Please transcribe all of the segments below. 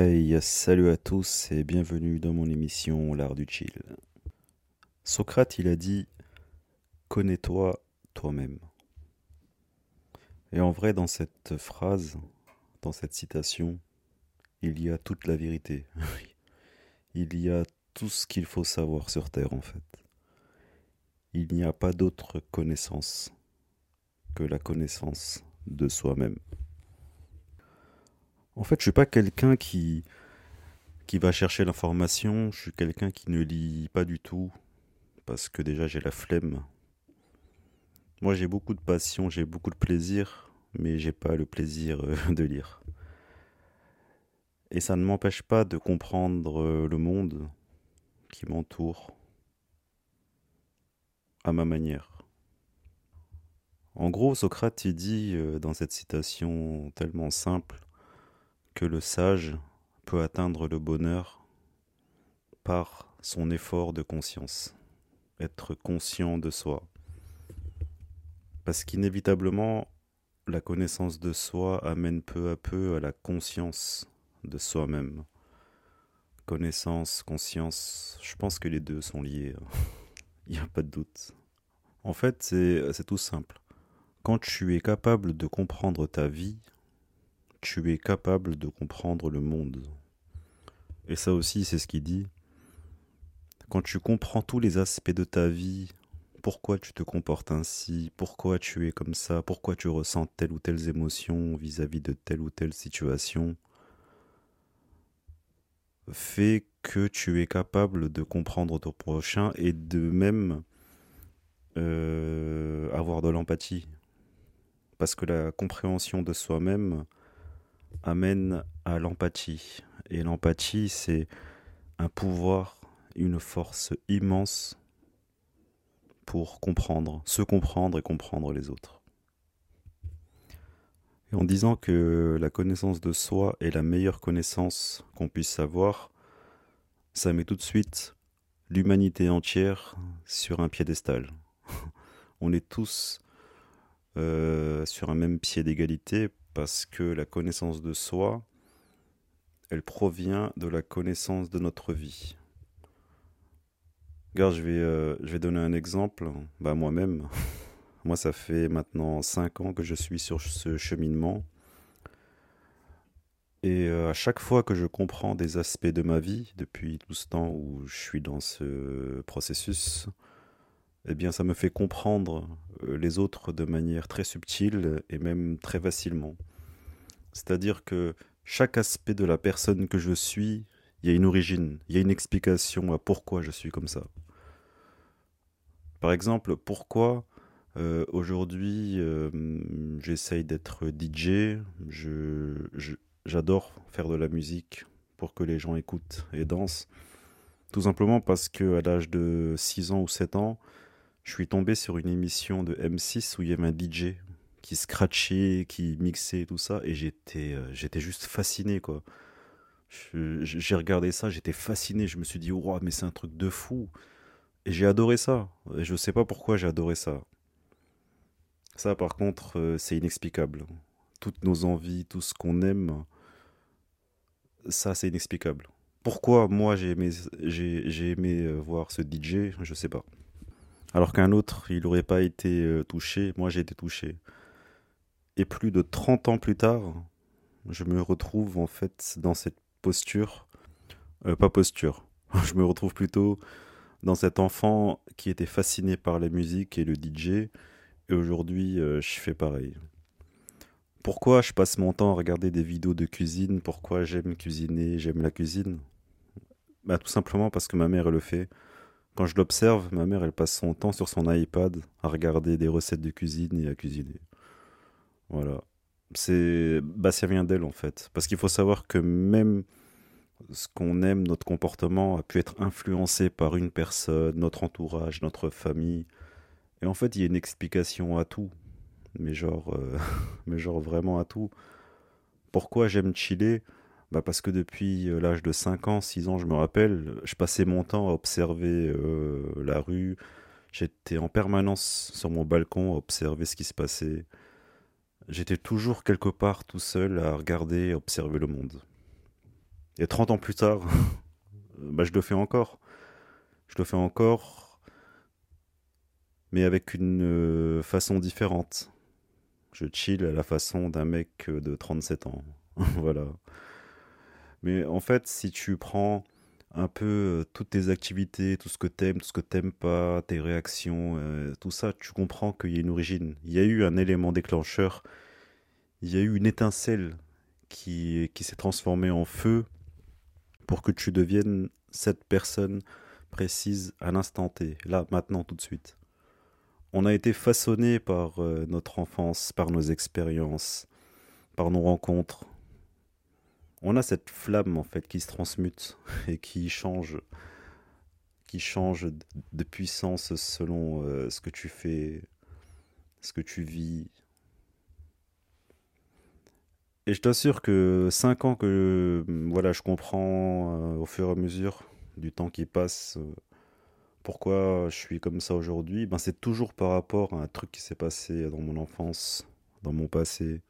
Hey, salut à tous et bienvenue dans mon émission L'art du chill. Socrate, il a dit Connais-toi toi-même. Et en vrai, dans cette phrase, dans cette citation, il y a toute la vérité. il y a tout ce qu'il faut savoir sur Terre, en fait. Il n'y a pas d'autre connaissance que la connaissance de soi-même. En fait, je suis pas quelqu'un qui qui va chercher l'information, je suis quelqu'un qui ne lit pas du tout parce que déjà j'ai la flemme. Moi, j'ai beaucoup de passion, j'ai beaucoup de plaisir, mais j'ai pas le plaisir euh, de lire. Et ça ne m'empêche pas de comprendre euh, le monde qui m'entoure à ma manière. En gros, Socrate il dit euh, dans cette citation tellement simple que le sage peut atteindre le bonheur par son effort de conscience, être conscient de soi. Parce qu'inévitablement, la connaissance de soi amène peu à peu à la conscience de soi-même. Connaissance, conscience, je pense que les deux sont liés, il n'y a pas de doute. En fait, c'est tout simple. Quand tu es capable de comprendre ta vie, tu es capable de comprendre le monde. Et ça aussi, c'est ce qu'il dit. Quand tu comprends tous les aspects de ta vie, pourquoi tu te comportes ainsi, pourquoi tu es comme ça, pourquoi tu ressens telle ou telle émotion vis-à-vis de telle ou telle situation, fait que tu es capable de comprendre ton prochain et de même euh, avoir de l'empathie. Parce que la compréhension de soi-même amène à l'empathie. Et l'empathie, c'est un pouvoir, une force immense pour comprendre, se comprendre et comprendre les autres. Et en disant que la connaissance de soi est la meilleure connaissance qu'on puisse avoir, ça met tout de suite l'humanité entière sur un piédestal. On est tous euh, sur un même pied d'égalité parce que la connaissance de soi, elle provient de la connaissance de notre vie. Regarde, je vais, euh, je vais donner un exemple. Bah, moi-même, moi, ça fait maintenant 5 ans que je suis sur ce cheminement. Et euh, à chaque fois que je comprends des aspects de ma vie, depuis tout ce temps où je suis dans ce processus, eh bien, ça me fait comprendre euh, les autres de manière très subtile et même très facilement. C'est-à-dire que chaque aspect de la personne que je suis, il y a une origine, il y a une explication à pourquoi je suis comme ça. Par exemple, pourquoi euh, aujourd'hui euh, j'essaye d'être DJ, j'adore faire de la musique pour que les gens écoutent et dansent. Tout simplement parce que à l'âge de 6 ans ou 7 ans, je suis tombé sur une émission de M6 où il y avait un DJ qui scratchait, qui mixait tout ça, et j'étais, euh, j'étais juste fasciné, quoi. J'ai regardé ça, j'étais fasciné, je me suis dit, wow, mais c'est un truc de fou. Et j'ai adoré ça. Et je sais pas pourquoi j'ai adoré ça. Ça, par contre, euh, c'est inexplicable. Toutes nos envies, tout ce qu'on aime, ça, c'est inexplicable. Pourquoi moi j'ai aimé, j'ai, aimé euh, voir ce DJ, je sais pas. Alors qu'un autre, il n'aurait pas été euh, touché, moi j'ai été touché. Et plus de 30 ans plus tard, je me retrouve en fait dans cette posture, euh, pas posture, je me retrouve plutôt dans cet enfant qui était fasciné par la musique et le DJ, et aujourd'hui euh, je fais pareil. Pourquoi je passe mon temps à regarder des vidéos de cuisine? Pourquoi j'aime cuisiner J'aime la cuisine? Bah, Tout simplement parce que ma mère le fait Quand je l'observe, ma mère, elle passe son temps sur son iPad à regarder des recettes de cuisine et à cuisiner. Voilà. C'est, bah, ça vient d'elle en fait. Parce qu'il faut savoir que même ce qu'on aime, notre comportement a pu être influencé par une personne, notre entourage, notre famille. Et en fait, il y a une explication à tout. Mais genre, euh, mais genre vraiment à tout. Pourquoi j'aime chiller? Bah Parce que depuis euh, l'âge de 5 ans, 6 ans, je me rappelle, je passais mon temps à observer euh, la rue. J'étais en permanence sur mon balcon à observer ce qui se passait. J'étais toujours quelque part tout seul à regarder, observer le monde. Et 30 ans plus tard, bah, je le fais encore. Je le fais encore, mais avec une euh, façon différente. Je chill à la façon d'un mec de 37 ans. voilà. Mais en fait, si tu prends un peu euh, toutes tes activités, tout ce que t'aimes, tout ce que t'aimes pas, tes réactions, euh, tout ça, tu comprends qu'il y a une origine. Il y a eu un élément déclencheur, il y a eu une étincelle qui, qui s'est transformée en feu pour que tu deviennes cette personne précise à l'instant T, là, maintenant, tout de suite. On a été façonné par euh, notre enfance, par nos expériences, par nos rencontres. On a cette flamme en fait qui se transmute et qui change, qui change de puissance selon euh, ce que tu fais, ce que tu vis, et je t'assure que 5 ans que voilà, je comprends euh, au fur et à mesure du temps qui passe euh, pourquoi je suis comme ça aujourd'hui, ben c'est toujours par rapport à un truc qui s'est passé dans mon enfance, dans mon passé.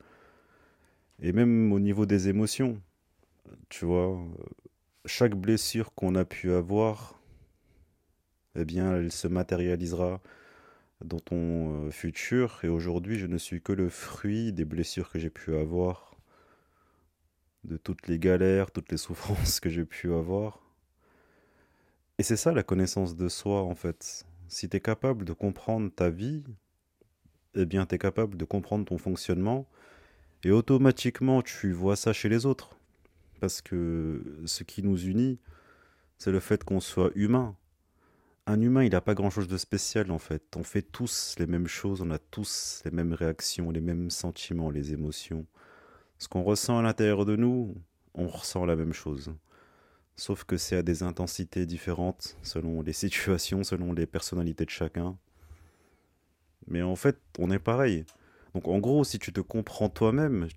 Et même au niveau des émotions, tu vois, chaque blessure qu'on a pu avoir, eh bien, elle se matérialisera dans ton euh, futur. Et aujourd'hui, je ne suis que le fruit des blessures que j'ai pu avoir de toutes les galères, toutes les souffrances que j'ai pu avoir. Et c'est ça la connaissance de soi en fait. Si tu es capable de comprendre ta vie, eh bien tu es capable de comprendre ton fonctionnement et automatiquement tu vois ça chez les autres. Parce que ce qui nous unit, c'est le fait qu'on soit humain. Un humain, il n'a pas grand-chose de spécial en fait. On fait tous les mêmes choses, on a tous les mêmes réactions, les mêmes sentiments, les émotions. Ce qu'on ressent à l'intérieur de nous, on ressent la même chose. Sauf que c'est à des intensités différentes selon les situations, selon les personnalités de chacun. Mais en fait, on est pareil. Donc en gros, si tu te comprends toi-même,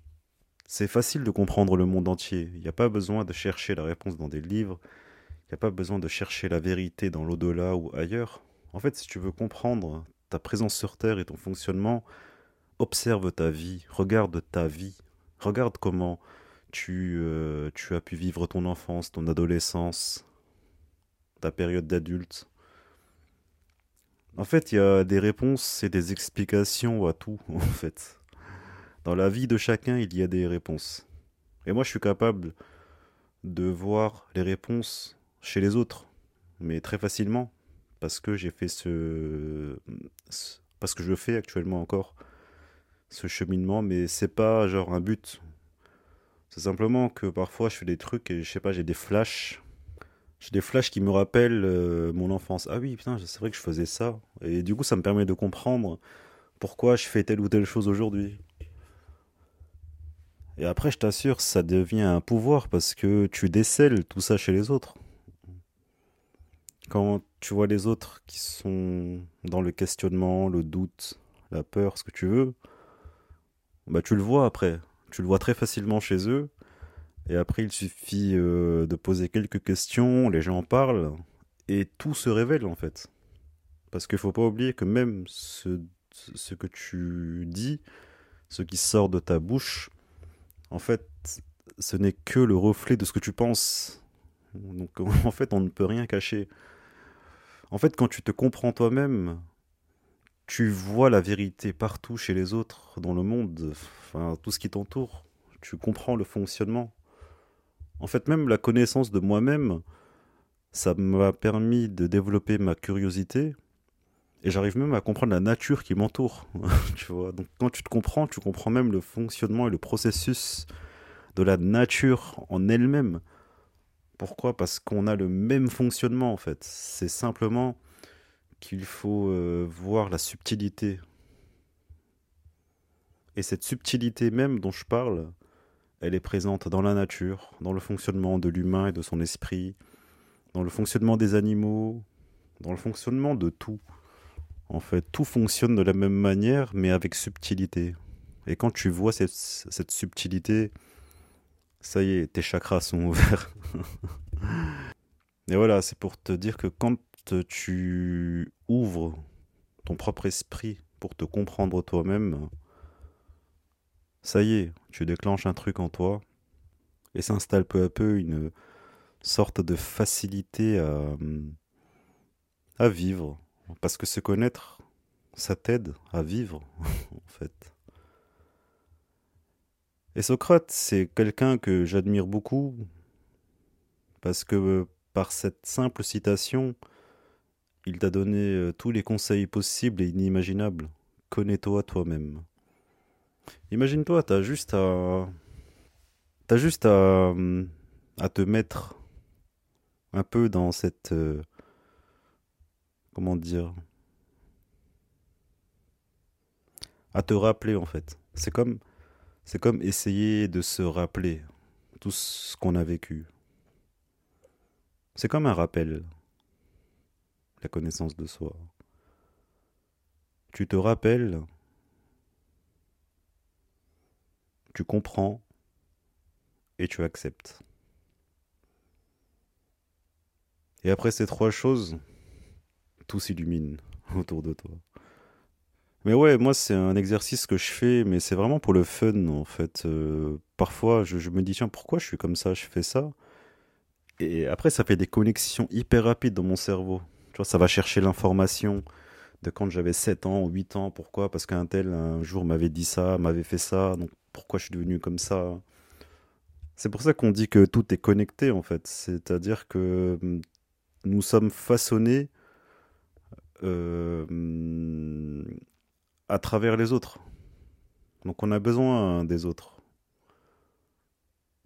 c'est facile de comprendre le monde entier. Il n'y a pas besoin de chercher la réponse dans des livres. Il n'y a pas besoin de chercher la vérité dans l'au-delà ou ailleurs. En fait, si tu veux comprendre ta présence sur Terre et ton fonctionnement, observe ta vie, regarde ta vie, Regarde comment tu, euh, as pu vivre ton enfance, ton adolescence, ta période d'adulte. En fait, il y a des réponses et des explications à tout, en fait. Dans la vie de chacun, il y a des réponses. Et moi, je suis capable de voir les réponses chez les autres, mais très facilement, parce que j'ai fait ce... parce que je fais actuellement encore ce cheminement, mais c'est pas genre un but. C'est simplement que parfois je fais des trucs et je sais pas, j'ai des flashs. J'ai des flashs qui me rappellent euh, mon enfance. Ah oui, putain, c'est vrai que je faisais ça. Et du coup, ça me permet de comprendre pourquoi je fais telle ou telle chose aujourd'hui. Et après, je t'assure, ça devient un pouvoir parce que tu décèles tout ça chez les autres. Quand tu vois les autres qui sont dans le questionnement, le doute, la peur, ce que tu veux, bah tu le vois après. Tu le vois très facilement chez eux. Et après, il suffit euh, de poser quelques questions, les gens parlent, et tout se révèle en fait. Parce qu'il faut pas oublier que même ce que tu dis, ce qui sort de ta bouche, en fait, ce n'est que le reflet de ce que tu penses. Donc en fait, on ne peut rien cacher. En fait, quand tu te comprends toi-même, tu vois la vérité partout chez les autres, dans le monde, enfin tout ce qui t'entoure. Tu comprends le fonctionnement. En fait, même la connaissance de moi-même, ça m'a permis de développer ma curiosité et j'arrive même à comprendre la nature qui m'entoure. tu vois. Donc quand tu te comprends, tu comprends même le fonctionnement et le processus de la nature en elle-même. Pourquoi? Parce qu'on a le même fonctionnement en fait. C'est simplement qu'il faut euh, voir la subtilité. Et cette subtilité même dont je parle, elle est présente dans la nature, dans le fonctionnement de l'humain et de son esprit, dans le fonctionnement des animaux, dans le fonctionnement de tout. En fait, tout fonctionne de la même manière, mais avec subtilité. Et quand tu vois cette, subtilité, ça y est, tes chakras sont ouverts. et voilà, c'est pour te dire que quand tu ouvres ton propre esprit pour te comprendre toi-même, ça y est, tu déclenches un truc en toi et s'installe peu à peu une sorte de facilité à vivre. Parce que se connaître, ça t'aide à vivre, en fait. Et Socrate, c'est quelqu'un que j'admire beaucoup, parce que par cette simple citation, il t'a donné euh, tous les conseils possibles et inimaginables. Connais-toi toi-même. Imagine-toi, t'as juste à. T'as juste à. à te mettre un peu dans cette. Comment dire? À te rappeler en fait. C'est comme. C'est comme essayer de se rappeler tout ce qu'on a vécu. C'est comme un rappel la connaissance de soi. Tu te rappelles, tu comprends et tu acceptes. Et après ces trois choses, tout s'illumine autour de toi. Mais ouais, moi c'est un exercice que je fais, mais c'est vraiment pour le fun en fait. Euh, parfois je, me dis tiens pourquoi je suis comme ça, je fais ça? Et après ça fait des connexions hyper rapides dans mon cerveau. Tu vois, ça va chercher l'information de quand j'avais 7 ans ou 8 ans. Pourquoi? Parce qu'un tel, un jour, m'avait dit ça, m'avait fait ça. Donc, pourquoi je suis devenu comme ça? C'est pour ça qu'on dit que tout est connecté, en fait. C'est-à-dire que hum, nous sommes façonnés euh, à travers les autres. Donc, on a besoin des autres.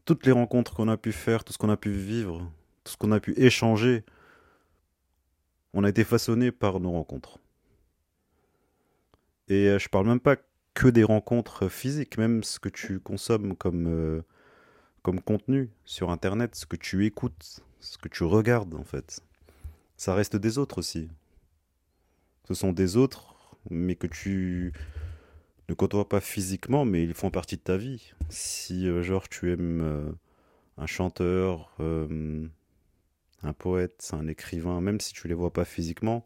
Toutes les rencontres qu'on a pu faire, tout ce qu'on a pu vivre, tout ce qu'on a pu échanger, on a été façonné par nos rencontres. Et euh, je parle même pas que des rencontres physiques, même ce que tu consommes euh, comme contenu sur Internet, ce que tu écoutes, ce que tu regardes en fait. Ça reste des autres aussi. Ce sont des autres, mais que tu ne côtoies pas physiquement, mais ils font partie de ta vie. Si euh, genre tu aimes un chanteur, un poète, un écrivain, même si tu les vois pas physiquement,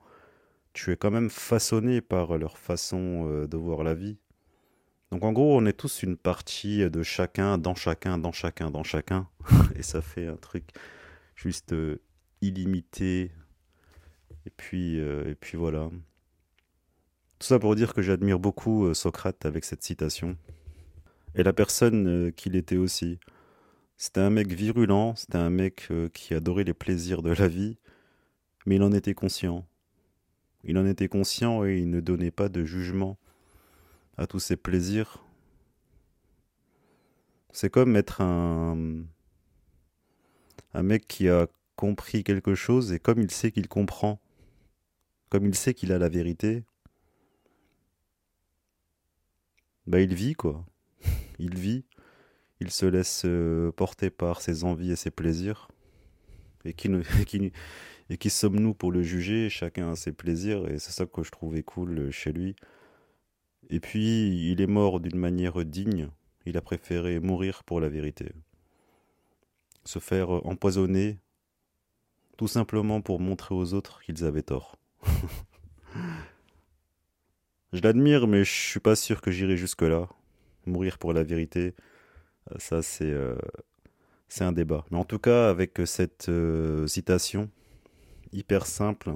tu es quand même façonné par leur façon euh, de voir la vie. Donc en gros, on est tous une partie de chacun, dans chacun, dans chacun, dans chacun. Et ça fait un truc juste euh, illimité. Et puis, euh, et puis voilà. Tout ça pour dire que j'admire beaucoup Socrate avec cette citation. Et la personne qu'il était aussi. C'était un mec virulent, c'était un mec euh, qui adorait les plaisirs de la vie, mais il en était conscient. Il en était conscient et il ne donnait pas de jugement à tous ces plaisirs. C'est comme être un, un mec qui a compris quelque chose et comme il sait qu'il comprend, comme il sait qu'il a la vérité, bah il vit quoi. Il vit il se laisse euh, porter par ses envies et ses plaisirs. Et qui, qui, et qui sommes-nous pour le juger? Chacun a ses plaisirs, et c'est ça que je trouvais cool euh, chez lui. Et puis, il est mort d'une manière digne. Il a préféré mourir pour la vérité. Se faire empoisonner, tout simplement pour montrer aux autres qu'ils avaient tort. je l'admire, mais je suis pas sûr que j'irai jusque-là. Mourir pour la vérité, ça, c'est euh, c'est un débat. Mais en tout cas, avec cette euh, citation hyper simple,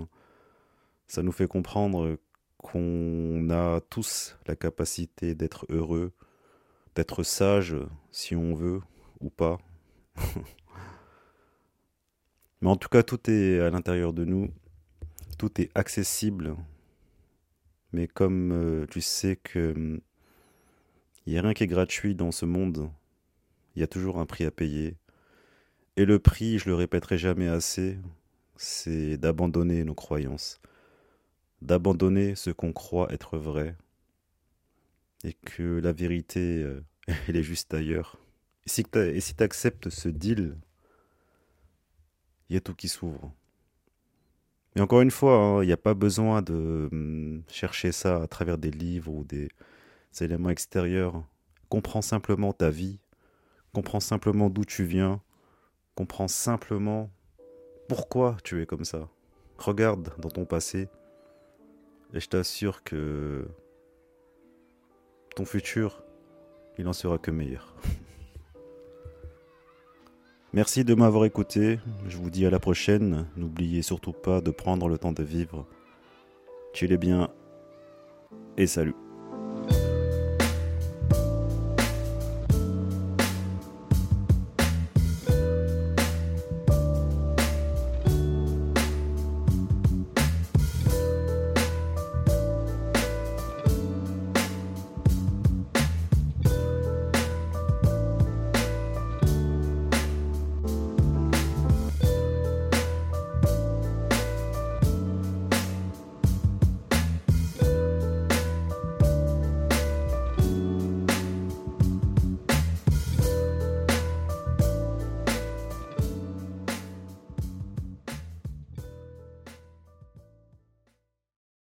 ça nous fait comprendre qu'on a tous la capacité d'être heureux, d'être sage si on veut ou pas. Mais en tout cas, tout est à l'intérieur de nous, tout est accessible. Mais comme euh, tu sais que il n'y a rien qui est gratuit dans ce monde, il y a toujours un prix à payer. Et le prix, je le répéterai jamais assez, c'est d'abandonner nos croyances, d'abandonner ce qu'on croit être vrai, et que la vérité, euh, elle est juste ailleurs. Et si tu acceptes ce deal, il y a tout qui s'ouvre. Mais encore une fois, hein, il n'y a pas besoin de hum, chercher ça à travers des livres ou des éléments extérieurs. Comprends simplement ta vie, comprends simplement d'où tu viens, comprends simplement pourquoi tu es comme ça. Regarde dans ton passé et je t'assure que ton futur, il en sera que meilleur. Merci de m'avoir écouté. Je vous dis à la prochaine. N'oubliez surtout pas de prendre le temps de vivre. L'es bien et salut.